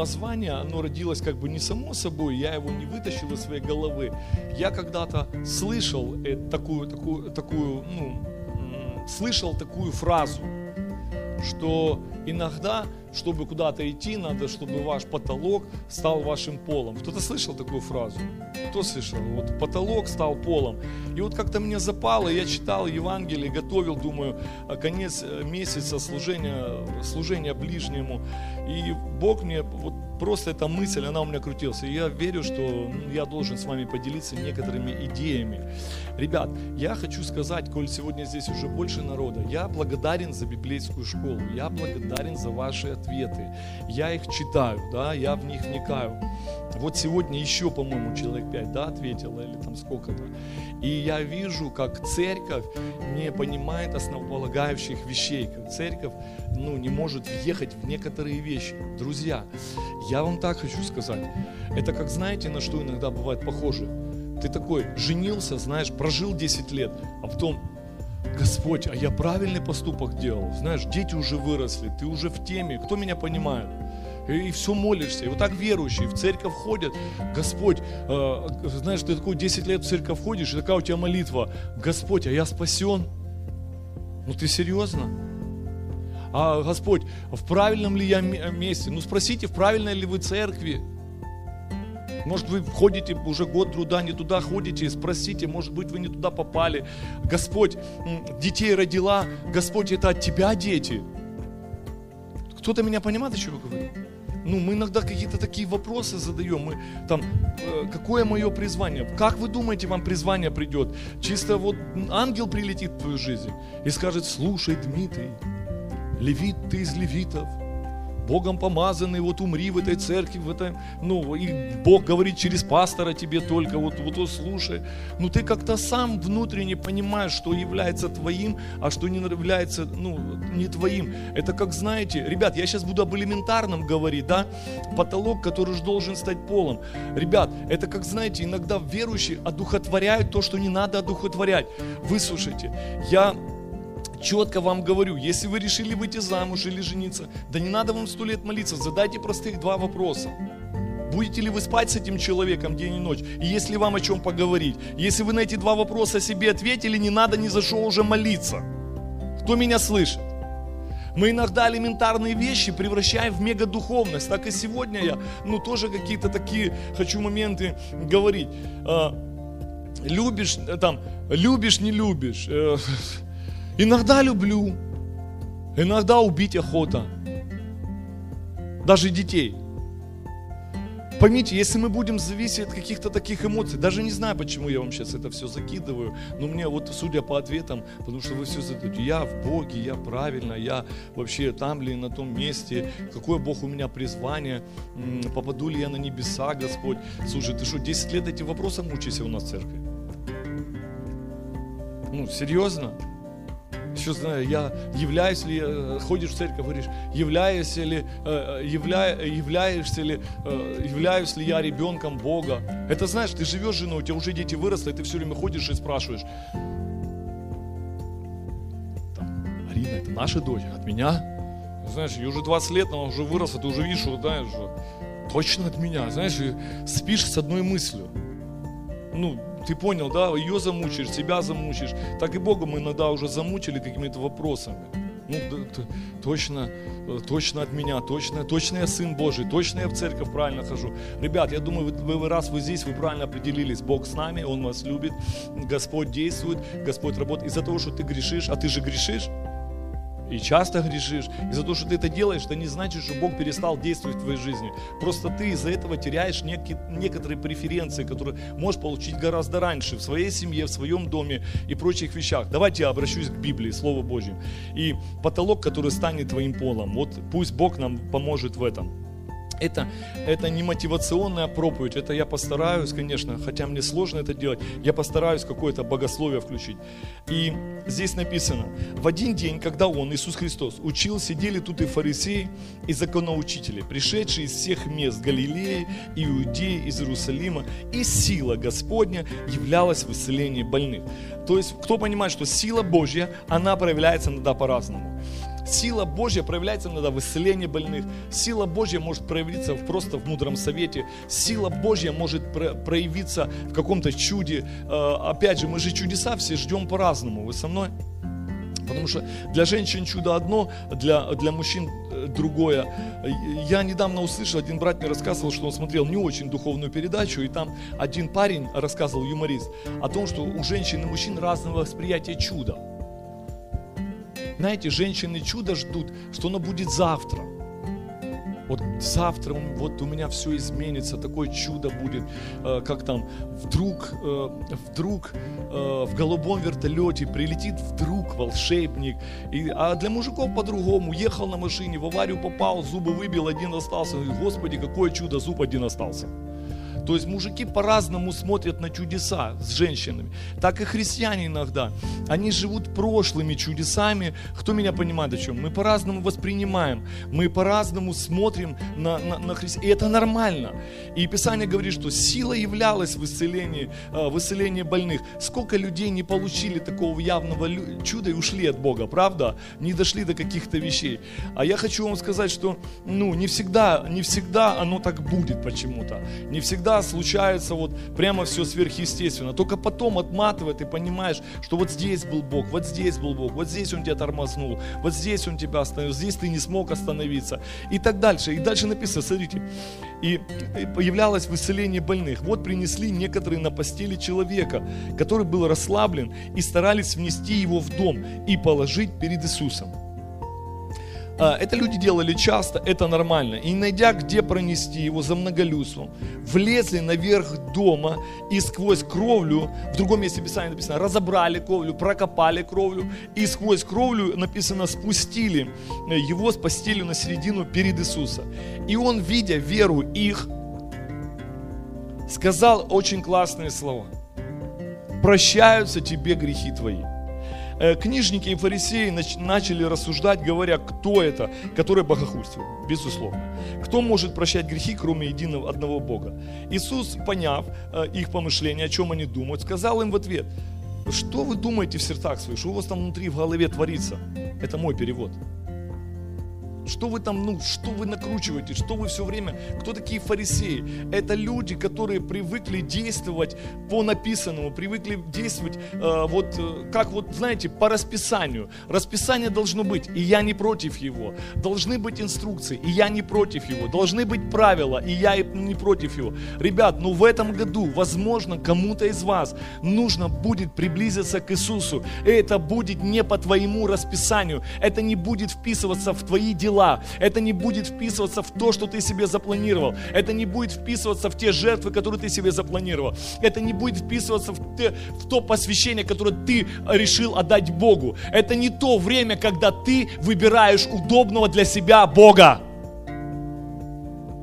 название, оно родилось как бы не само собой, я его не вытащил из своей головы. Я когда-то слышал э, такую, такую, такую, ну, слышал такую фразу, что иногда, чтобы куда-то идти, надо, чтобы ваш потолок стал вашим полом. Кто-то слышал такую фразу? Кто слышал? Вот потолок стал полом. И вот как-то мне запало, я читал Евангелие, готовил, думаю, конец месяца служения, служения ближнему. И Бог мне вот просто эта мысль, она у меня крутилась. И я верю, что ну, я должен с вами поделиться некоторыми идеями. Ребят, я хочу сказать, коль сегодня здесь уже больше народа, я благодарен за библейскую школу, я благодарен за ваши ответы. Я их читаю, да, я в них вникаю. Вот сегодня еще, по-моему, человек 5, да, ответило, или там сколько-то. И я вижу, как церковь не понимает основополагающих вещей, как церковь, ну, не может въехать в некоторые вещи. Друзья, я вам так хочу сказать. Это как, знаете, на что иногда бывает похоже? Ты такой женился, знаешь, прожил 10 лет, а потом Господь, а я правильный поступок делал. Знаешь, дети уже выросли, ты уже в теме, кто меня понимает? И все молишься. И вот так верующие в церковь ходят. Господь, э, знаешь, ты такой 10 лет в церковь ходишь, и такая у тебя молитва. Господь, а я спасен? Ну ты серьезно? А Господь, в правильном ли я месте? Ну спросите, в правильной ли вы церкви? Может, вы ходите уже год труда, не туда ходите, спросите, может быть, вы не туда попали. Господь детей родила, Господь, это от Тебя дети. Кто-то меня понимает, о чем я говорю? Ну, мы иногда какие-то такие вопросы задаем. Мы там, э, какое мое призвание? Как вы думаете, вам призвание придет? Чисто вот ангел прилетит в твою жизнь и скажет, слушай, Дмитрий, левит ты из левитов, Богом помазанный, вот умри в этой церкви, в этой, ну, и Бог говорит через пастора тебе только, вот, вот, вот слушай. Ну, ты как-то сам внутренне понимаешь, что является твоим, а что не является, ну, не твоим. Это как, знаете, ребят, я сейчас буду об элементарном говорить, да, потолок, который же должен стать полом. Ребят, это как, знаете, иногда верующие одухотворяют то, что не надо одухотворять. Выслушайте, я четко вам говорю, если вы решили выйти замуж или жениться, да не надо вам сто лет молиться, задайте простых два вопроса. Будете ли вы спать с этим человеком день и ночь? И если вам о чем поговорить? Если вы на эти два вопроса себе ответили, не надо ни за что уже молиться. Кто меня слышит? Мы иногда элементарные вещи превращаем в мегадуховность. Так и сегодня я, ну, тоже какие-то такие хочу моменты говорить. А, любишь, там, любишь, не любишь. Иногда люблю, иногда убить охота. Даже детей. Поймите, если мы будем зависеть от каких-то таких эмоций, даже не знаю, почему я вам сейчас это все закидываю, но мне вот, судя по ответам, потому что вы все задаете, я в Боге, я правильно, я вообще там ли, на том месте, какое Бог у меня призвание, попаду ли я на небеса, Господь. Слушай, ты что, 10 лет этим вопросом мучаешься у нас в церкви? Ну, серьезно? Еще знаю, я являюсь ли, э, ходишь в церковь, говоришь, являюсь ли, э, явля, являешься ли, э, являюсь ли я ребенком Бога. Это знаешь, ты живешь женой, у тебя уже дети выросли, и ты все время ходишь и спрашиваешь, там, Арина, это наша дочь, от меня? Знаешь, ей уже 20 лет, но она уже выросла, ты уже видишь, что, знаешь, точно от меня, знаешь, спишь с одной мыслью. Ну, ты понял, да, ее замучишь, себя замучишь. Так и Бога мы иногда уже замучили какими-то вопросами. Ну, точно, точно от меня, точно, точно я Сын Божий, точно я в церковь правильно хожу. Ребят, я думаю, вы, вы раз вы здесь, вы правильно определились. Бог с нами, Он вас любит, Господь действует, Господь работает. Из-за того, что ты грешишь, а ты же грешишь, и часто грешишь. И за то, что ты это делаешь, это не значит, что Бог перестал действовать в твоей жизни. Просто ты из-за этого теряешь некие, некоторые преференции, которые можешь получить гораздо раньше в своей семье, в своем доме и прочих вещах. Давайте я обращусь к Библии, Слову Божьему. И потолок, который станет твоим полом, вот пусть Бог нам поможет в этом. Это, это не мотивационная проповедь, это я постараюсь, конечно, хотя мне сложно это делать, я постараюсь какое-то богословие включить. И здесь написано, в один день, когда Он, Иисус Христос, учил, сидели тут и фарисеи, и законоучители, пришедшие из всех мест Галилеи, Иудеи, из Иерусалима, и сила Господня являлась в исцелении больных. То есть, кто понимает, что сила Божья, она проявляется иногда по-разному. Сила Божья проявляется иногда в исцелении больных. Сила Божья может проявиться просто в мудром совете. Сила Божья может проявиться в каком-то чуде. Э, опять же, мы же чудеса все ждем по-разному. Вы со мной? Потому что для женщин чудо одно, для, для мужчин э, другое. Я недавно услышал, один брат мне рассказывал, что он смотрел не очень духовную передачу, и там один парень рассказывал, юморист, о том, что у женщин и мужчин разного восприятия чуда. Знаете, женщины чудо ждут, что оно будет завтра. Вот завтра вот у меня все изменится, такое чудо будет, э, как там вдруг, э, вдруг э, в голубом вертолете прилетит вдруг волшебник. И, а для мужиков по-другому. Ехал на машине, в аварию попал, зубы выбил, один остался. Господи, какое чудо, зуб один остался. То есть мужики по-разному смотрят на чудеса с женщинами. Так и христиане иногда. Они живут прошлыми чудесами. Кто меня понимает о чем? Мы по-разному воспринимаем. Мы по-разному смотрим на, на, на Христа. И это нормально. И Писание говорит, что сила являлась в исцелении, э, в исцелении больных. Сколько людей не получили такого явного чуда и ушли от Бога, правда? Не дошли до каких-то вещей. А я хочу вам сказать, что ну, не, всегда, не всегда оно так будет почему-то. Не всегда всегда случается вот прямо все сверхъестественно. Только потом отматывает и понимаешь, что вот здесь был Бог, вот здесь был Бог, вот здесь Он тебя тормознул, вот здесь Он тебя остановил, здесь ты не смог остановиться. И так дальше. И дальше написано, смотрите, и появлялось в исцелении больных. Вот принесли некоторые на постели человека, который был расслаблен, и старались внести его в дом и положить перед Иисусом. А, это люди делали часто, это нормально. И найдя, где пронести его за многолюдством, влезли наверх дома и сквозь кровлю, в другом месте Писания написано, разобрали кровлю, прокопали кровлю, и сквозь кровлю написано, спустили его с постелью на середину перед Иисуса. И он, видя веру их, сказал очень классные слова. Прощаются тебе грехи твои. Э, книжники и фарисеи начали рассуждать, говоря, кто это, который богохульствует, безусловно. Кто может прощать грехи, кроме единого одного Бога? Иисус, поняв э, их помышления, о чем они думают, сказал им в ответ, что вы думаете в сердцах своих, что у вас там внутри в голове творится? Это мой перевод. Что вы там, ну, что вы накручиваете, что вы все время, кто такие фарисеи? Это люди, которые привыкли действовать по написанному, привыкли действовать э, вот, э, как вот, знаете, по расписанию. Расписание должно быть, и я не против его. Должны быть инструкции, и я не против его. Должны быть правила, и я не против его. Ребят, ну в этом году, возможно, кому-то из вас нужно будет приблизиться к Иисусу. И это будет не по твоему расписанию, это не будет вписываться в твои дела дела. Это не будет вписываться в то, что ты себе запланировал. Это не будет вписываться в те жертвы, которые ты себе запланировал. Это не будет вписываться в, те, в то посвящение, которое ты решил отдать Богу. Это не то время, когда ты выбираешь удобного для себя Бога.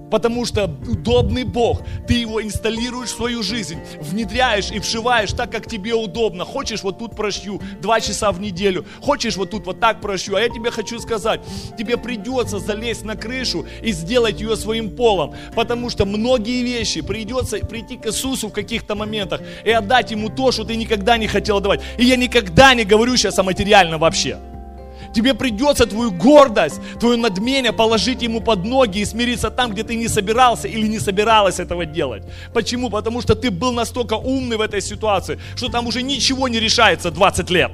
Потому что удобный Бог, ты его инсталируешь в свою жизнь, внедряешь и вшиваешь так, как тебе удобно. Хочешь, вот тут прощу два часа в неделю. Хочешь, вот тут вот так прощу. А я тебе хочу сказать, тебе придется залезть на крышу и сделать ее своим полом. Потому что многие вещи придется прийти к Иисусу в каких-то моментах и отдать Ему то, что ты никогда не хотел давать. И я никогда не говорю сейчас о материальном вообще. Тебе придется твою гордость, твое надмение положить ему под ноги и смириться там, где ты не собирался или не собиралась этого делать. Почему? Потому что ты был настолько умный в этой ситуации, что там уже ничего не решается 20 лет.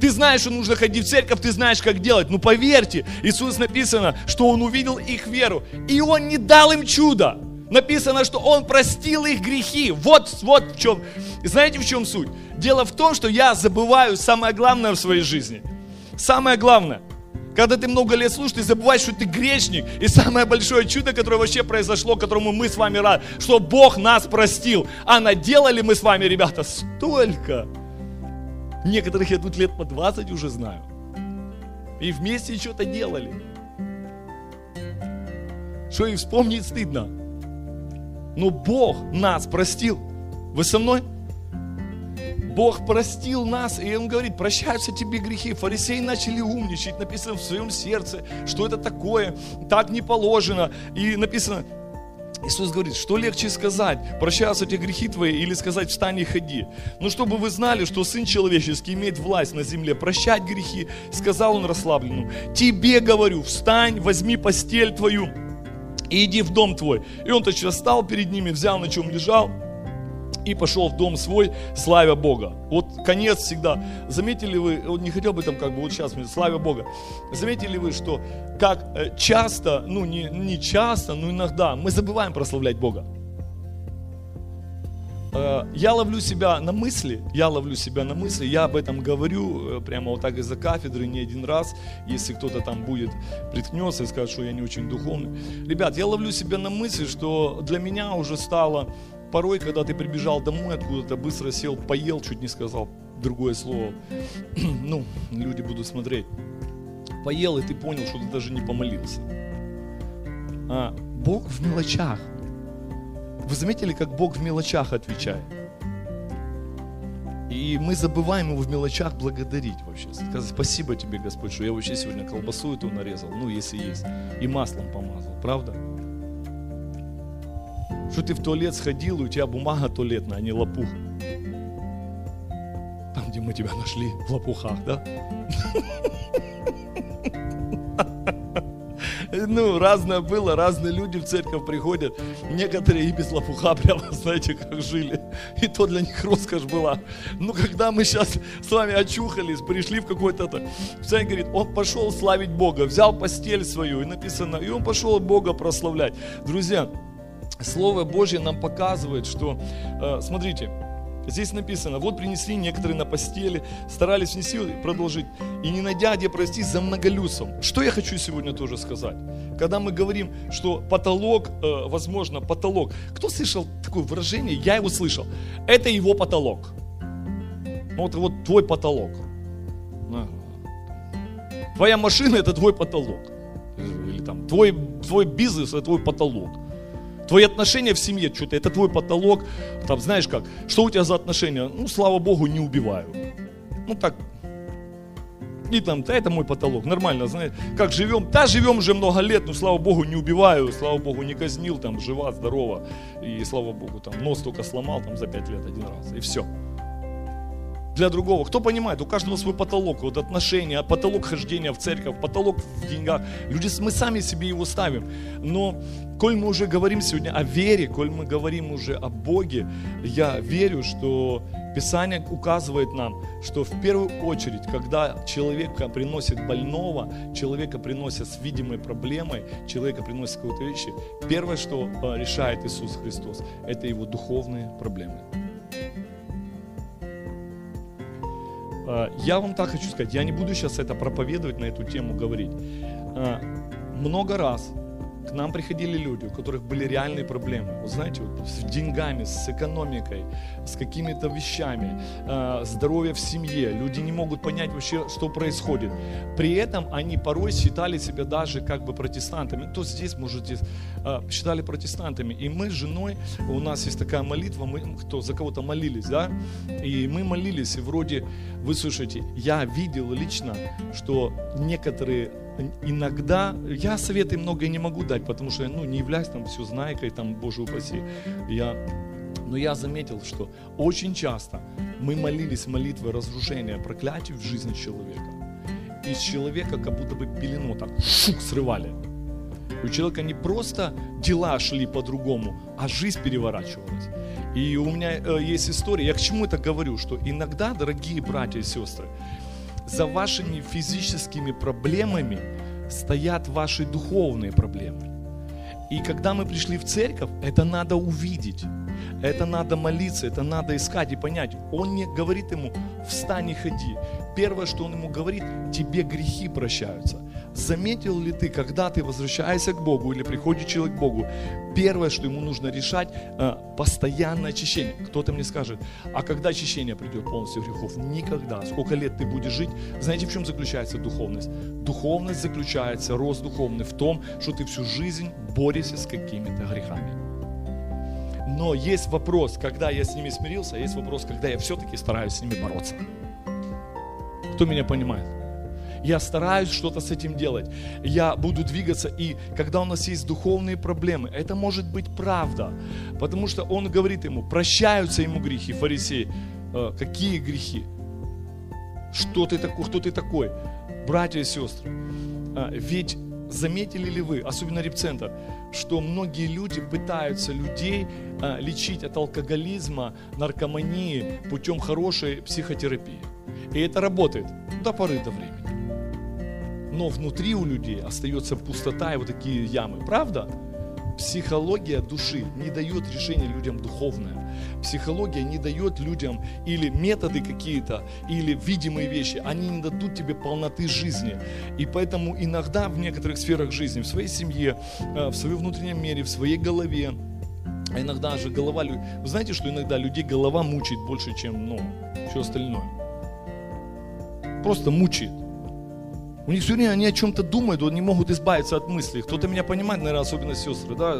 Ты знаешь, что нужно ходить в церковь, ты знаешь, как делать. Но поверьте, Иисус написано, что Он увидел их веру, и Он не дал им чудо. Написано, что Он простил их грехи. Вот, вот в чем. Знаете, в чем суть? Дело в том, что я забываю самое главное в своей жизни. Самое главное. Когда ты много лет слушаешь, ты забываешь, что ты грешник. И самое большое чудо, которое вообще произошло, которому мы с вами рады, что Бог нас простил. А наделали мы с вами, ребята, столько. Некоторых я тут лет по 20 уже знаю. И вместе что-то делали. Что и вспомнить стыдно. Но Бог нас простил. Вы со мной? Бог простил нас, и Он говорит, прощаются тебе грехи. Фарисеи начали умничать, написано в своем сердце, что это такое, так не положено. И написано, Иисус говорит, что легче сказать, прощаются эти грехи твои, или сказать, встань и ходи. Ну, чтобы вы знали, что Сын Человеческий имеет власть на земле, прощать грехи, сказал он расслабленному, тебе говорю, встань, возьми постель твою и иди в дом твой. И он тотчас встал перед ними, взял на чем лежал, и пошел в дом свой, славя Бога. Вот конец всегда. Заметили вы, вот не хотел бы там как бы вот сейчас, славя Бога. Заметили вы, что как э, часто, ну не, не часто, но иногда мы забываем прославлять Бога. Э, я ловлю себя на мысли, я ловлю себя на мысли, я об этом говорю э, прямо вот так из-за кафедры не один раз, если кто-то там будет, приткнется и скажет, что я не очень духовный. Ребят, я ловлю себя на мысли, что для меня уже стало порой, когда ты прибежал домой откуда-то, быстро сел, поел, чуть не сказал другое слово, ну, люди будут смотреть, поел, и ты понял, что ты даже не помолился. А, Бог в мелочах. Вы заметили, как Бог в мелочах отвечает? И мы забываем его в мелочах благодарить вообще. Сказать спасибо тебе, Господь, что я вообще сегодня колбасу эту нарезал, ну, если есть, и маслом помазал, правда? что ты в туалет сходил, и у тебя бумага туалетная, а не лопух. Там, где мы тебя нашли, в лопухах, да? Ну, разное было, разные люди в церковь приходят. Некоторые и без лопуха прямо, знаете, как жили. И то для них роскошь была. Ну, когда мы сейчас с вами очухались, пришли в какой-то... Писание говорит, он пошел славить Бога, взял постель свою, и написано, и он пошел Бога прославлять. Друзья, Слово Божье нам показывает, что, э, смотрите, Здесь написано, вот принесли некоторые на постели, старались внести и продолжить, и не найдя где прости за многолюдством. Что я хочу сегодня тоже сказать? Когда мы говорим, что потолок, э, возможно, потолок. Кто слышал такое выражение? Я его слышал. Это его потолок. Вот, вот твой потолок. Твоя машина это твой потолок. Или там твой, твой бизнес это твой потолок. Твои отношения в семье, что-то, это твой потолок. Там, знаешь как, что у тебя за отношения? Ну, слава Богу, не убиваю. Ну, так, и там, да, это мой потолок, нормально, знаешь, как живем, да, живем уже много лет, но, слава Богу, не убиваю, слава Богу, не казнил, там, жива, здорова, и, слава Богу, там, нос только сломал, там, за пять лет один раз, и все для другого. Кто понимает, у каждого свой потолок, вот отношения, потолок хождения в церковь, потолок в деньгах. Люди, мы сами себе его ставим. Но коль мы уже говорим сегодня о вере, коль мы говорим уже о Боге, я верю, что Писание указывает нам, что в первую очередь, когда человека приносит больного, человека приносят с видимой проблемой, человека приносит какую-то вещи, первое, что э, решает Иисус Христос, это его духовные проблемы. Я вам так хочу сказать, я не буду сейчас это проповедовать, на эту тему говорить. А, много раз к нам приходили люди, у которых были реальные проблемы. Вы знаете, вот с деньгами, с экономикой, с какими-то вещами, э, здоровье в семье. Люди не могут понять вообще, что происходит. При этом они порой считали себя даже как бы протестантами. Кто здесь, может, здесь э, считали протестантами. И мы с женой, у нас есть такая молитва, мы кто за кого-то молились, да? И мы молились, и вроде, вы слушайте, я видел лично, что некоторые иногда, я советы многое не могу дать, потому что я ну, не являюсь там все знайкой, там, Боже упаси. Я, но я заметил, что очень часто мы молились молитвой разрушения проклятий в жизни человека. И с человека как будто бы пелену так шук срывали. У человека не просто дела шли по-другому, а жизнь переворачивалась. И у меня э, есть история, я к чему это говорю, что иногда, дорогие братья и сестры, за вашими физическими проблемами стоят ваши духовные проблемы. И когда мы пришли в церковь, это надо увидеть, это надо молиться, это надо искать и понять. Он не говорит ему, встань и ходи. Первое, что он ему говорит, тебе грехи прощаются. Заметил ли ты, когда ты возвращаешься к Богу или приходит человек к Богу, первое, что ему нужно решать, э, постоянное очищение. Кто-то мне скажет, а когда очищение придет полностью грехов? Никогда. Сколько лет ты будешь жить? Знаете, в чем заключается духовность? Духовность заключается, рост духовный в том, что ты всю жизнь борешься с какими-то грехами. Но есть вопрос, когда я с ними смирился, а есть вопрос, когда я все-таки стараюсь с ними бороться. Кто меня понимает? Я стараюсь что-то с этим делать. Я буду двигаться. И когда у нас есть духовные проблемы, это может быть правда. Потому что он говорит ему, прощаются ему грехи, фарисеи. «Э, какие грехи? Что ты такой? Кто ты такой? Братья и сестры, э, ведь заметили ли вы, особенно репцентр, что многие люди пытаются людей а, лечить от алкоголизма, наркомании путем хорошей психотерапии. И это работает до поры до времени. Но внутри у людей остается пустота и вот такие ямы. Правда? Психология души не дает решения людям духовное. Психология не дает людям или методы какие-то, или видимые вещи. Они не дадут тебе полноты жизни. И поэтому иногда в некоторых сферах жизни, в своей семье, э, в своем внутреннем мире, в своей голове, а иногда же голова... Вы знаете, что иногда людей голова мучает больше, чем ну, все остальное? Просто мучает. У них все время они о чем-то думают, они могут избавиться от мыслей. Кто-то меня понимает, наверное, особенно сестры, да,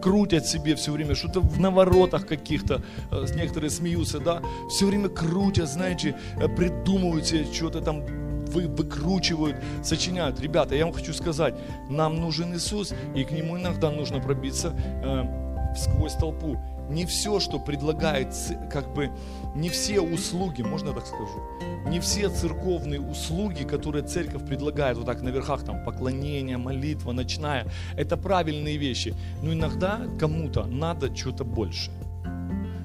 крутят себе все время, что-то в наворотах каких-то, э, некоторые смеются, да, все время крутят, знаете, э, придумывают себе что-то там вы, выкручивают, сочиняют. Ребята, я вам хочу сказать, нам нужен Иисус, и к Нему иногда нужно пробиться э, сквозь толпу не все, что предлагает, как бы, не все услуги, можно так скажу, не все церковные услуги, которые церковь предлагает вот так на верхах, там, поклонение, молитва, ночная, это правильные вещи. Но иногда кому-то надо что-то больше.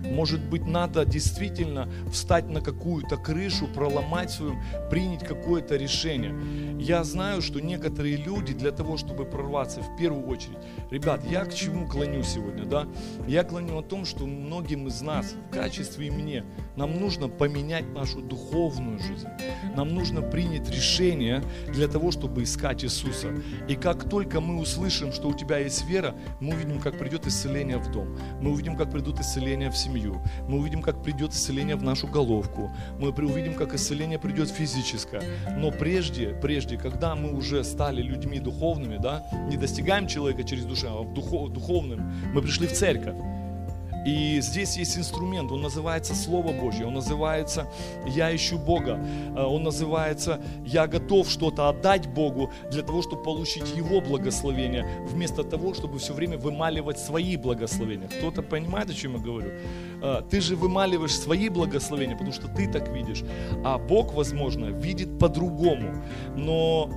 Может быть, надо действительно встать на какую-то крышу, проломать свою, принять какое-то решение. Я знаю, что некоторые люди для того, чтобы прорваться в первую очередь, ребят, я к чему клоню сегодня, да? Я клоню о том, что многим из нас, в качестве и мне, нам нужно поменять нашу духовную жизнь. Нам нужно принять решение для того, чтобы искать Иисуса. И как только мы услышим, что у тебя есть вера, мы увидим, как придет исцеление в дом. Мы увидим, как придут исцеления в семью семью. Мы увидим, как придет исцеление в нашу головку. Мы увидим, как исцеление придет физическое. Но прежде, прежде, когда мы уже стали людьми духовными, да, не достигаем человека через душу, а духов, духовным, мы пришли в церковь. И здесь есть инструмент, он называется Слово Божье, он называется «Я ищу Бога», э, он называется «Я готов что-то отдать Богу для того, чтобы получить Его благословение, вместо того, чтобы все время вымаливать свои благословения». Кто-то понимает, о чем я говорю? Э, ты же вымаливаешь свои благословения, потому что ты так видишь, а Бог, возможно, видит по-другому. Но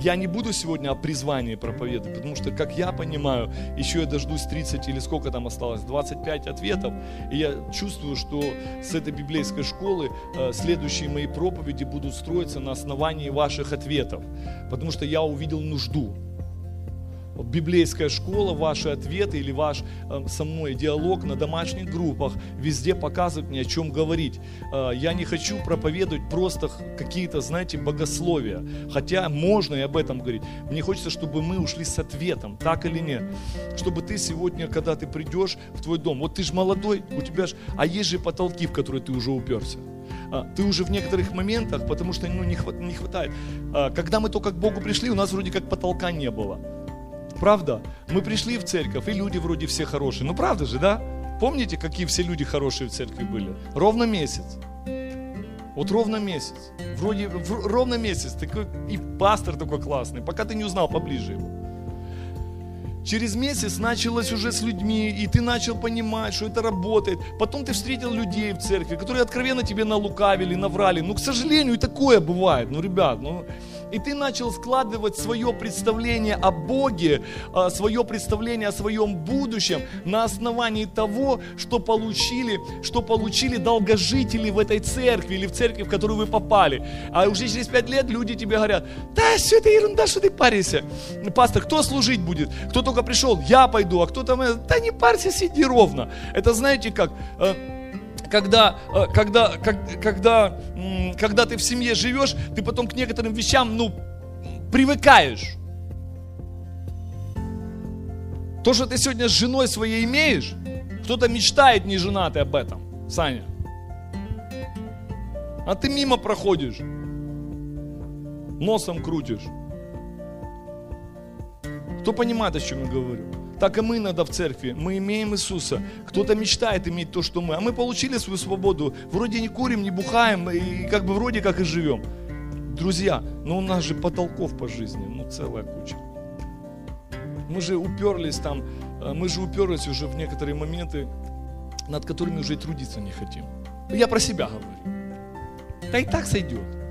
я не буду сегодня о призвании проповедовать, потому что, как я понимаю, еще я дождусь 30 или сколько там осталось, 25 ответов, и я чувствую, что с этой библейской школы э, следующие мои проповеди будут строиться на основании ваших ответов, потому что я увидел нужду библейская школа, ваши ответы или ваш э, со мной диалог на домашних группах везде показывает мне, о чем говорить. Э, я не хочу проповедовать просто какие-то, знаете, богословия, хотя можно и об этом говорить. Мне хочется, чтобы мы ушли с ответом, так или нет. Чтобы ты сегодня, когда ты придешь в твой дом, вот ты же молодой, у тебя же, а есть же потолки, в которые ты уже уперся а, ты уже в некоторых моментах, потому что ну, не, хватает. А, когда мы только к Богу пришли, у нас вроде как потолка не было. Правда? Мы пришли в церковь, и люди вроде все хорошие. Ну правда же, да? Помните, какие все люди хорошие в церкви были? Ровно месяц. Вот ровно месяц. Вроде в, ровно месяц. Такой, и пастор такой классный, пока ты не узнал поближе его. Через месяц началось уже с людьми, и ты начал понимать, что это работает. Потом ты встретил людей в церкви, которые откровенно тебе налукавили, наврали. Ну, к сожалению, и такое бывает. Ну, ребят, ну, и ты начал складывать свое представление о Боге, а, свое представление о своем будущем на основании того, что получили, что получили долгожители в этой церкви или в церкви, в которую вы попали. А уже через пять лет люди тебе говорят, да, все это ерунда, что ты паришься. Пастор, кто служить будет? Кто только пришел? Я пойду. А кто там? Да не парься, сиди ровно. Это знаете как? Когда, э, когда, когда, когда ты в семье живешь, ты потом к некоторым вещам, ну, привыкаешь. То, что ты сегодня с женой своей имеешь, кто-то мечтает не женатый об этом, Саня. А ты мимо проходишь, носом крутишь. Кто понимает, о чем я говорю? Так и мы иногда в церкви. Мы имеем Иисуса. Кто-то мечтает иметь то, что мы. А мы получили свою свободу. Вроде не курим, не бухаем, и как бы вроде как и живем. Друзья, ну у нас же потолков по жизни, ну целая куча. Мы же уперлись там, э, мы же уперлись уже в некоторые моменты, над которыми уже и трудиться не хотим. Я про себя говорю. Да и так сойдет.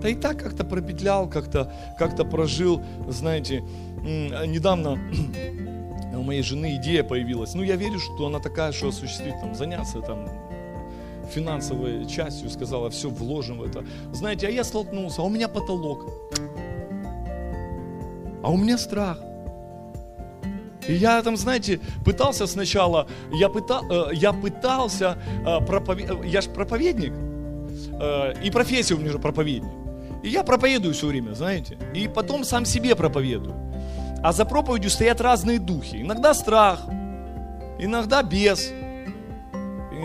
Да и так как-то пропетлял, как-то как прожил, знаете, недавно у моей жены идея появилась. Ну, я верю, что она такая, что осуществит, там, заняться там финансовой частью, сказала, все, вложим в это. Знаете, а я столкнулся, а у меня потолок. А у меня страх. И я там, знаете, пытался сначала, я, пытал, э, я пытался, э, проповед... я же проповедник, э, и профессия у меня же проповедник. И я проповедую все время, знаете, и потом сам себе проповедую. А за проповедью стоят разные духи. Иногда страх, иногда бес,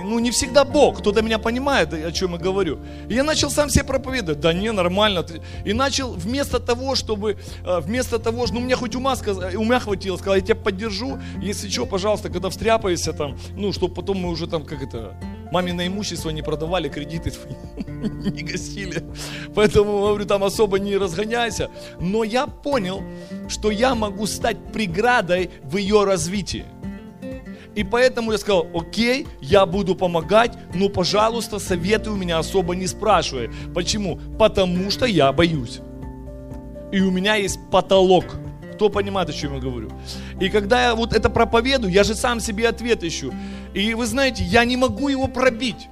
ну, не всегда Бог, кто-то меня понимает, о чем я говорю. И я начал сам себе проповедовать, да не, нормально. И начал вместо того, чтобы, э, вместо того, ну, мне хоть ума, сказать, ума хватило, сказал, я тебя поддержу, если что, пожалуйста, когда встряпаешься там, ну, чтобы потом мы уже там, как это, мамино имущество не продавали, кредиты не гасили. Поэтому, говорю, там особо не разгоняйся. Но я понял, что я могу стать преградой в ее развитии. И поэтому я сказал, окей, я буду помогать, но, пожалуйста, советы у меня особо не спрашивай. Почему? Потому что я боюсь. И у меня есть потолок. Кто понимает, о чем я говорю? И когда я вот это проповедую, я же сам себе ответ ищу. И вы знаете, я не могу его пробить.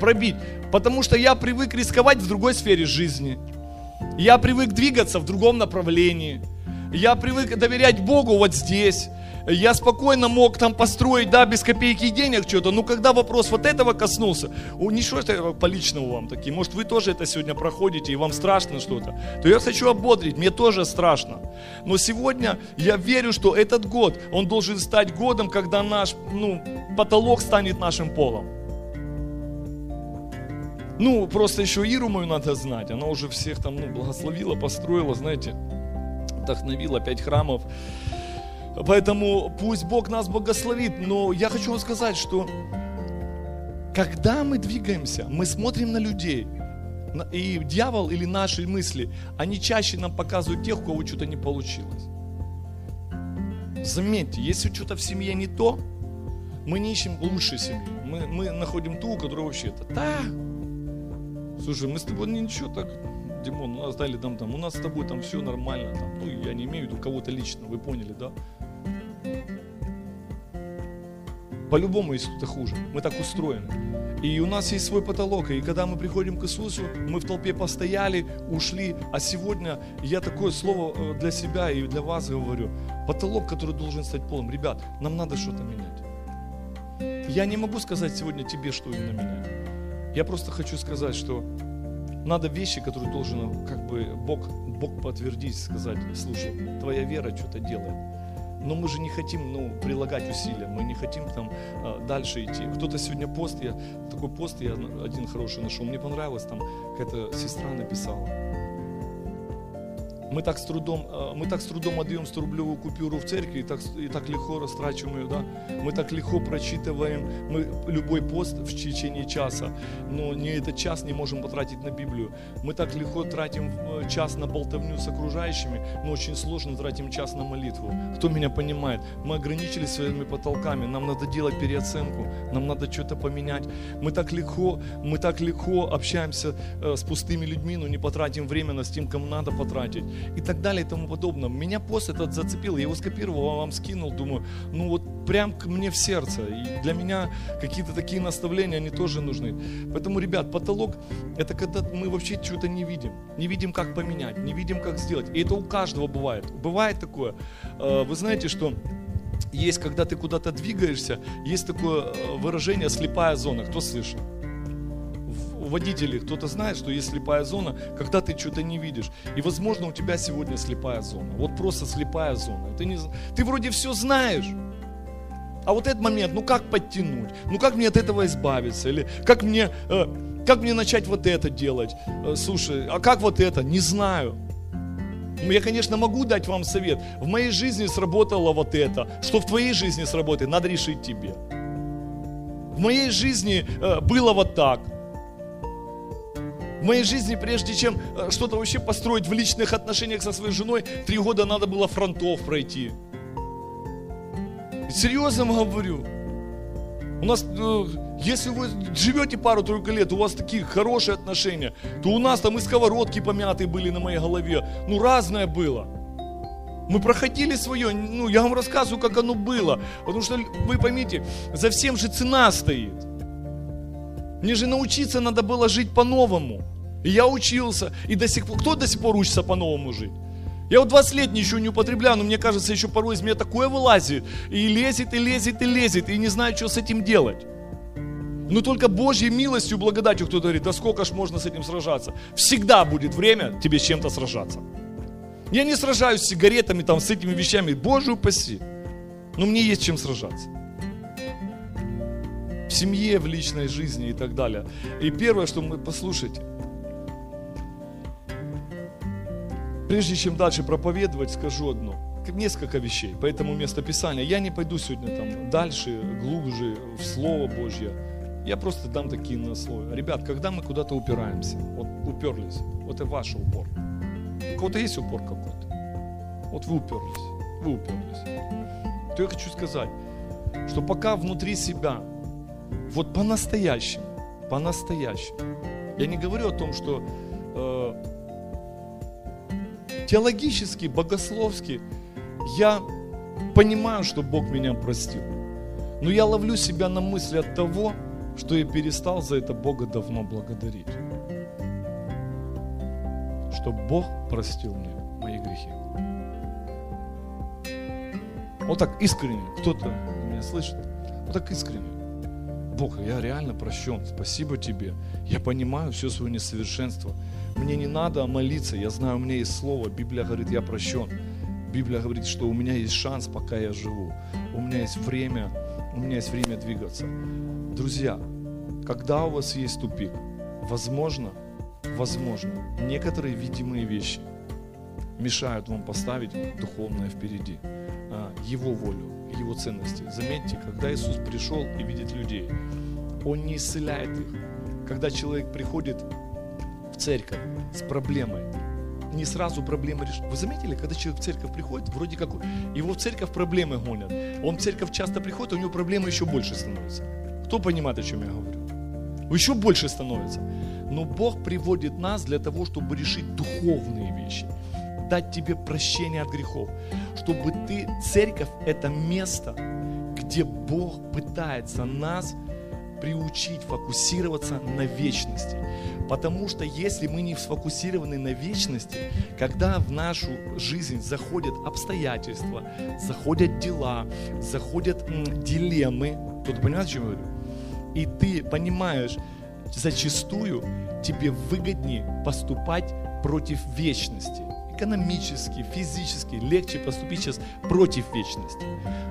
Пробить. Потому что я привык рисковать в другой сфере жизни. Я привык двигаться в другом направлении. Я привык доверять Богу вот здесь я спокойно мог там построить, да, без копейки денег что-то, но когда вопрос вот этого коснулся, не что это по личному вам такие, может вы тоже это сегодня проходите и вам страшно что-то, то я хочу ободрить, мне тоже страшно. Но сегодня я верю, что этот год, он должен стать годом, когда наш, ну, потолок станет нашим полом. Ну, просто еще Иру мою надо знать. Она уже всех там, ну, благословила, построила, знаете, вдохновила пять храмов. Поэтому пусть Бог нас благословит. Но я хочу вам сказать, что когда мы двигаемся, мы смотрим на людей, и дьявол или наши мысли, они чаще нам показывают тех, у кого что-то не получилось. Заметьте, если что-то в семье не то, мы не ищем лучшей семьи. Мы, мы находим ту, у которой вообще это. Да. Слушай, мы с тобой ничего так, Димон, у нас дали там, там, у нас с тобой там все нормально. Там, ну, я не имею в виду кого-то лично, вы поняли, да? По-любому кто-то хуже. Мы так устроены. И у нас есть свой потолок. И когда мы приходим к Иисусу, мы в толпе постояли, ушли. А сегодня я такое слово э, для себя и для вас говорю. Потолок, который должен стать полным. Ребят, нам надо что-то менять. Я не могу сказать сегодня тебе, что именно менять. Я просто хочу сказать, что надо вещи, которые должен как бы Бог, Бог подтвердить, сказать, слушай, твоя вера что-то делает но мы же не хотим ну, прилагать усилия, мы не хотим там а, дальше идти. Кто-то сегодня пост, я такой пост я один хороший нашел, мне понравилось, там какая-то сестра написала. Мы так с трудом, э, мы так с трудом отдаем 100-рублевую купюру в церкви и так, и так легко растрачиваем ее, да? Мы так легко прочитываем мы любой пост в течение часа, но не этот час не можем потратить на Библию. Мы так легко тратим э, час на болтовню с окружающими, но очень сложно тратим час на молитву. Кто меня понимает? Мы ограничились своими потолками, нам надо делать переоценку, нам надо что-то поменять. Мы так легко, мы так легко общаемся э, с пустыми людьми, но не потратим время на с тем, кому надо потратить и так далее и тому подобное. Меня пост этот зацепил, я его скопировал, вам скинул, думаю, ну вот прям к мне в сердце. И для меня какие-то такие наставления, они тоже нужны. Поэтому, ребят, потолок – это когда мы вообще что-то не видим. Не видим, как поменять, не видим, как сделать. И это у каждого бывает. Бывает такое. Э, вы знаете, что есть, когда ты куда-то двигаешься, есть такое э, выражение «слепая зона». Кто слышал? Водителей кто-то знает, что есть слепая зона, когда ты что-то не видишь. И, возможно, у тебя сегодня слепая зона. Вот просто слепая зона. Ты, не, ты вроде все знаешь, а вот этот момент, ну как подтянуть? Ну как мне от этого избавиться? Или как мне, э, как мне начать вот это делать? Э, слушай, а как вот это? Не знаю. Я, конечно, могу дать вам совет. В моей жизни сработало вот это. Что в твоей жизни сработает, надо решить тебе. В моей жизни э, было вот так. В моей жизни, прежде чем э, что-то вообще построить в личных отношениях со своей женой, три года надо было фронтов пройти. Серьезно говорю. У нас, э, если вы живете пару-тройку лет, у вас такие хорошие отношения, то у нас там и сковородки помятые были на моей голове. Ну, разное было. Мы проходили свое, ну, я вам рассказываю, как оно было. Потому что, вы поймите, за всем же цена стоит. Мне же научиться надо было жить по-новому. И я учился. И до сих пор, кто до сих пор учится по-новому жить? Я вот 20 лет ничего не употребляю, но мне кажется, еще порой из меня такое вылазит. И лезет, и лезет, и лезет. И не знаю, что с этим делать. Но только Божьей милостью, благодатью кто-то говорит, да сколько ж можно с этим сражаться. Всегда будет время тебе с чем-то сражаться. Я не сражаюсь с сигаретами, там, с этими вещами. Боже упаси. Но мне есть чем сражаться. В семье, в личной жизни и так далее. И первое, что мы, послушайте, Прежде чем дальше проповедовать, скажу одно. Несколько вещей. Поэтому место Писания. Я не пойду сегодня там дальше, глубже в Слово Божье. Я просто дам такие насловия. Ребят, когда мы куда-то упираемся, вот уперлись, вот это ваш упор. У кого-то есть упор какой-то? Вот вы уперлись, вы уперлись. То я хочу сказать, что пока внутри себя, вот по-настоящему, по-настоящему, я не говорю о том, что э, теологически, богословски я понимаю, что Бог меня простил. Но я ловлю себя на мысли от того, что я перестал за это Бога давно благодарить. Что Бог простил мне мои грехи. Вот так искренне. Кто-то меня слышит? Вот так искренне. Бог, я реально прощен. Спасибо тебе. Я понимаю все свое несовершенство. Мне не надо молиться, я знаю, у меня есть слово, Библия говорит, я прощен. Библия говорит, что у меня есть шанс, пока я живу. У меня есть время, у меня есть время двигаться. Друзья, когда у вас есть тупик, возможно, возможно, некоторые видимые вещи мешают вам поставить духовное впереди, Его волю, Его ценности. Заметьте, когда Иисус пришел и видит людей, Он не исцеляет их. Когда человек приходит церковь с проблемой, не сразу проблемы решит. Вы заметили, когда человек в церковь приходит, вроде как его в церковь проблемы гонят. Он в церковь часто приходит, а у него проблемы еще больше становятся. Кто понимает, о чем я говорю? Еще больше становится. Но Бог приводит нас для того, чтобы решить духовные вещи, дать тебе прощение от грехов, чтобы ты, церковь, это место, где Бог пытается нас приучить фокусироваться на вечности. Потому что если мы не сфокусированы на вечности, когда в нашу жизнь заходят обстоятельства, заходят дела, заходят м, дилеммы, кто-то понимает, о чем я говорю? И ты понимаешь, зачастую тебе выгоднее поступать против вечности экономически, физически легче поступить сейчас против вечности.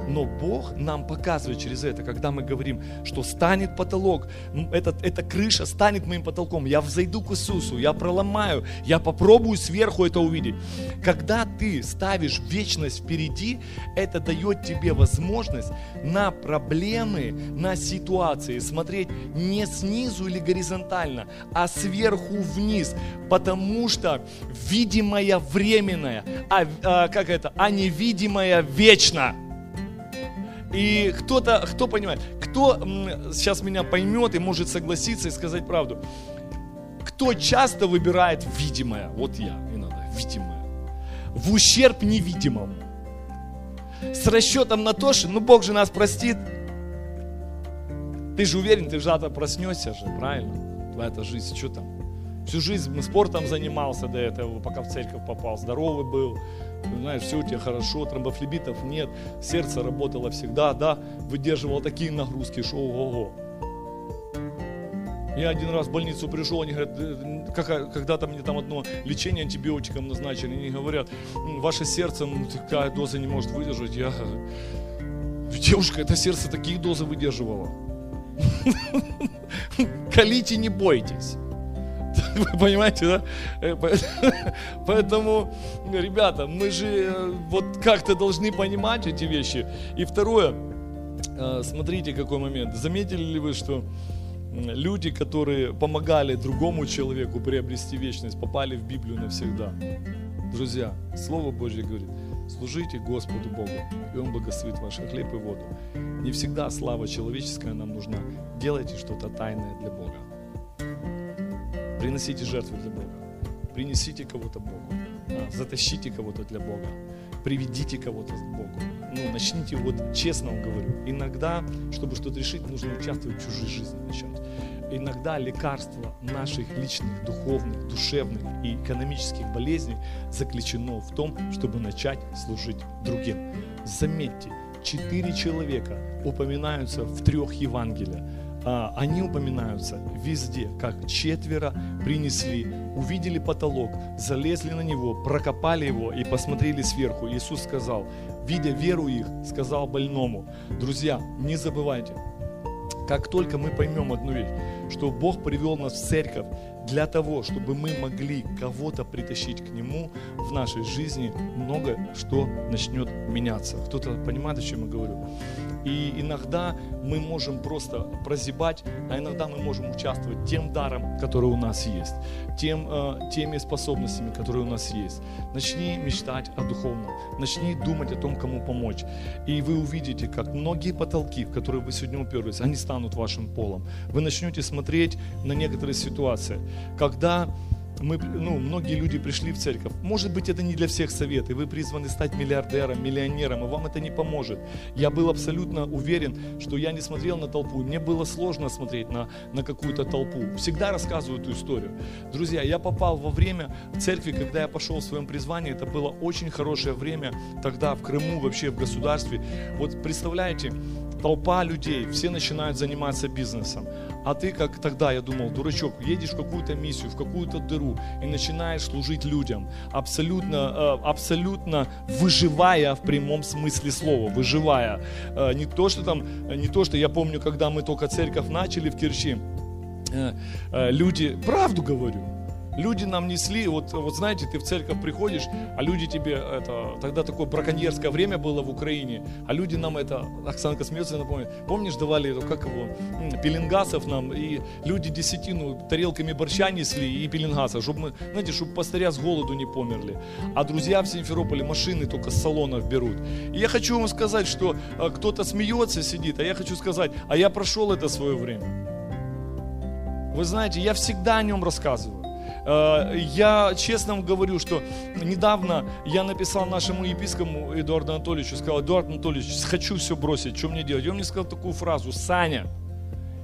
Но Бог нам показывает через это, когда мы говорим, что станет потолок, этот, эта крыша станет моим потолком, я взойду к Иисусу, я проломаю, я попробую сверху это увидеть. Когда ты ставишь вечность впереди, это дает тебе возможность на проблемы, на ситуации смотреть не снизу или горизонтально, а сверху вниз, потому что видимое временное, а, а как это, а невидимое вечно. И кто-то, кто понимает, кто сейчас меня поймет и может согласиться и сказать правду, кто часто выбирает видимое, вот я, иногда, видимое, в ущерб невидимому. С расчетом на то, что, ну Бог же нас простит. Ты же уверен, ты завтра проснешься же, правильно? Твоя жизнь, что там? Всю жизнь спортом занимался до этого, пока в церковь попал, здоровый был, знаешь, все у тебя хорошо, тромбофлебитов нет, сердце работало всегда, да, выдерживало такие нагрузки, что ого-го. Я один раз в больницу пришел, они говорят, «Э, когда-то мне там одно лечение антибиотиком назначили, они говорят, ваше сердце такая доза не может выдержать. Я, девушка, это сердце такие дозы выдерживало. Колите, не бойтесь. Вы понимаете, да? Э, поэтому, ребята, мы же э, вот как-то должны понимать эти вещи. И второе, э, смотрите, какой момент. Заметили ли вы, что люди, которые помогали другому человеку приобрести вечность, попали в Библию навсегда. Друзья, Слово Божье говорит, служите Господу Богу, и Он благословит ваш хлеб и воду. Не всегда слава человеческая нам нужна. Делайте что-то тайное для Бога. Приносите жертвы для Бога. Принесите кого-то Богу. Затащите кого-то для Бога. Приведите кого-то к Богу. Ну, начните, вот честно вам говорю, иногда, чтобы что-то решить, нужно участвовать в чужой жизни начать. Иногда лекарство наших личных, духовных, душевных и экономических болезней заключено в том, чтобы начать служить другим. Заметьте, четыре человека упоминаются в трех Евангелиях они упоминаются везде, как четверо принесли, увидели потолок, залезли на него, прокопали его и посмотрели сверху. Иисус сказал, видя веру их, сказал больному, друзья, не забывайте, как только мы поймем одну вещь, что Бог привел нас в церковь для того, чтобы мы могли кого-то притащить к Нему в нашей жизни, много что начнет меняться. Кто-то понимает, о чем я говорю? И иногда мы можем просто прозябать, а иногда мы можем участвовать тем даром, который у нас есть, тем, э, теми способностями, которые у нас есть. Начни мечтать о духовном, начни думать о том, кому помочь. И вы увидите, как многие потолки, в которые вы сегодня уперлись, они станут вашим полом. Вы начнете смотреть на некоторые ситуации, когда мы, ну, многие люди пришли в церковь. Может быть, это не для всех совет, и вы призваны стать миллиардером, миллионером, и вам это не поможет. Я был абсолютно уверен, что я не смотрел на толпу. Мне было сложно смотреть на, на какую-то толпу. Всегда рассказываю эту историю. Друзья, я попал во время церкви, когда я пошел в своем призвании. Это было очень хорошее время тогда в Крыму, вообще в государстве. Вот представляете, толпа людей, все начинают заниматься бизнесом. А ты, как тогда, я думал, дурачок, едешь в какую-то миссию, в какую-то дыру и начинаешь служить людям, абсолютно, э, абсолютно выживая в прямом смысле слова, выживая. Э, не то, что там, не то, что я помню, когда мы только церковь начали в Кирчи, э, люди, правду говорю, Люди нам несли, вот, вот знаете, ты в церковь приходишь, а люди тебе, это, тогда такое браконьерское время было в Украине, а люди нам это, Оксанка смеется, напомнит, помнишь, давали, как его, пеленгасов нам, и люди десятину тарелками борща несли и пеленгаса, чтобы мы, знаете, чтобы пастыря с голоду не померли. А друзья в Симферополе машины только с салонов берут. И я хочу вам сказать, что э, кто-то смеется, сидит, а я хочу сказать, а я прошел это свое время. Вы знаете, я всегда о нем рассказываю. Э, я честно вам говорю, что недавно я написал нашему епископу Эдуарду Анатольевичу, сказал, Эдуард Анатольевич, хочу все бросить, что мне делать? И он мне сказал такую фразу, Саня,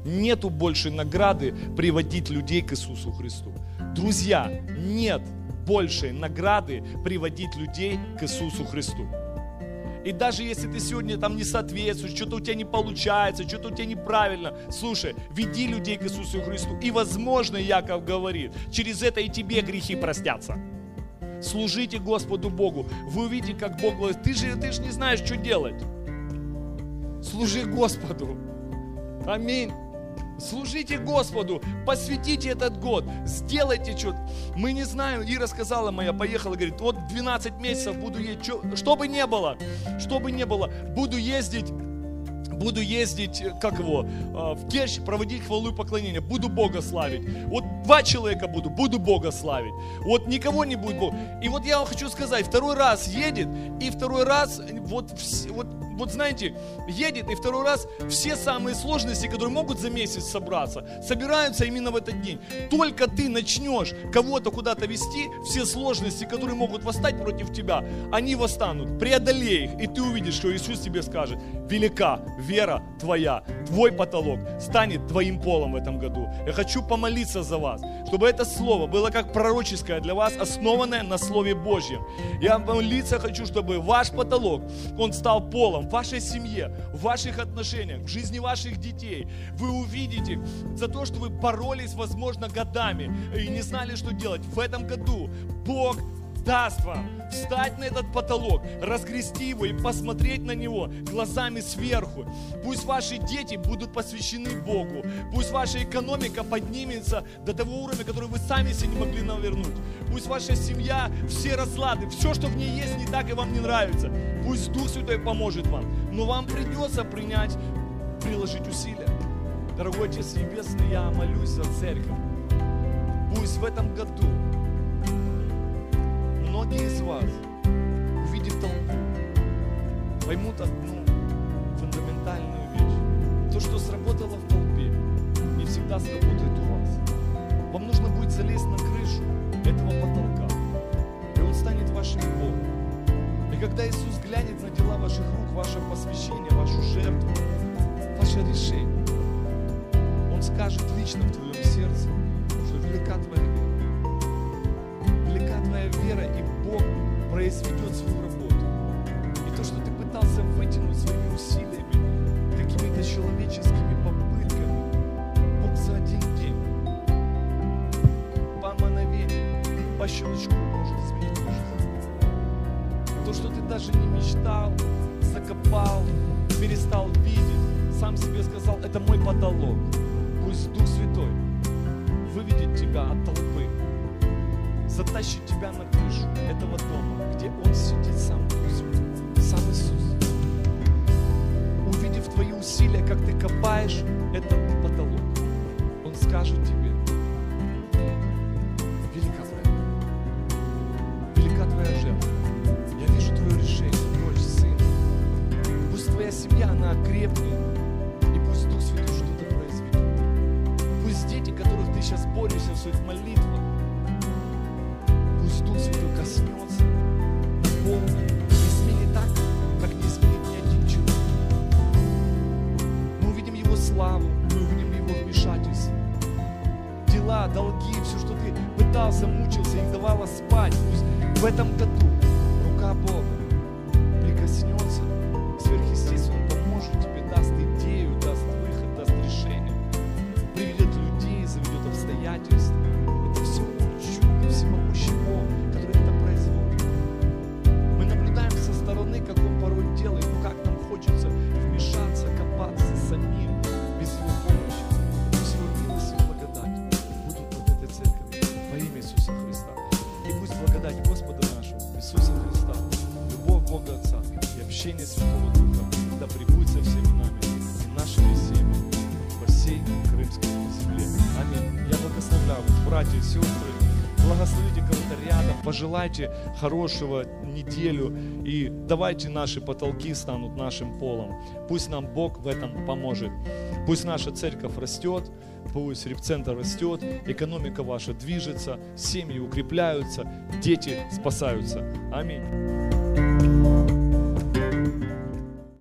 нету больше награды приводить людей к Иисусу Христу. Друзья, нет большей награды приводить людей к Иисусу Христу. И даже если ты сегодня там не соответствуешь, что-то у тебя не получается, что-то у тебя неправильно, слушай, веди людей к Иисусу Христу. И возможно, Яков говорит, через это и тебе грехи простятся. Служите Господу Богу. Вы увидите, как Бог говорит, ты же, ты же не знаешь, что делать. Служи Господу. Аминь. Служите Господу, посвятите этот год, сделайте что-то. Мы не знаем, Ира сказала моя, поехала, говорит, вот 12 месяцев буду ездить, что, что бы не было, что бы не было, буду ездить буду ездить, э, как его, э, в Керчь, проводить хвалу и поклонение, буду Бога славить. Вот два человека буду, буду Бога славить. Вот никого не будет Бога. И вот я вам хочу сказать, второй раз едет, и второй раз, вот, вот вот знаете, едет и второй раз все самые сложности, которые могут за месяц собраться, собираются именно в этот день. Только ты начнешь кого-то куда-то вести, все сложности, которые могут восстать против тебя, они восстанут. Преодолей их, и ты увидишь, что Иисус тебе скажет, велика вера твоя, твой потолок станет твоим полом в этом году. Я хочу помолиться за вас, чтобы это слово было как пророческое для вас, основанное на Слове Божьем. Я молиться хочу, чтобы ваш потолок, он стал полом в вашей семье, в ваших отношениях, в жизни ваших детей. Вы увидите за то, что вы боролись, возможно, годами и не знали, что делать. В этом году Бог даст вам встать на этот потолок, разгрести его и посмотреть на него глазами сверху. Пусть ваши дети будут посвящены Богу. Пусть ваша экономика поднимется до того уровня, который вы сами себе не могли навернуть. Пусть ваша семья, все разлады, все, что в ней есть, не так и вам не нравится. Пусть Дух Святой поможет вам. Но вам придется принять, приложить усилия. Дорогой Отец Небесный, я молюсь за церковь. Пусть в этом году многие из вас, увидев толпу, поймут одну фундаментальную вещь. То, что сработало в толпе, не всегда сработает у вас. Вам нужно будет залезть на крышу этого потолка, и он станет вашим Богом. И когда Иисус глянет на дела ваших рук, ваше посвящение, вашу жертву, ваше решение, Он скажет лично в твоем сердце, что велика твоя произведет свою работу. И то, что ты пытался вытянуть своими усилиями, какими-то человеческими попытками, Бог за один день, по мановению, по щелчку может изменить твою жизнь. То, что ты даже не мечтал, закопал, перестал видеть, сам себе сказал, это мой потолок. Пусть Дух Святой выведет тебя от толпы, затащит тебя на крышу этого дома, где Он сидит сам Святой, сам Иисус. Увидев твои усилия, как ты копаешь Дела, долги, все, что ты пытался, мучился, не давало спать. Пусть в этом году рука Бога пожелайте хорошего неделю и давайте наши потолки станут нашим полом. Пусть нам Бог в этом поможет. Пусть наша церковь растет, пусть репцентр растет, экономика ваша движется, семьи укрепляются, дети спасаются. Аминь.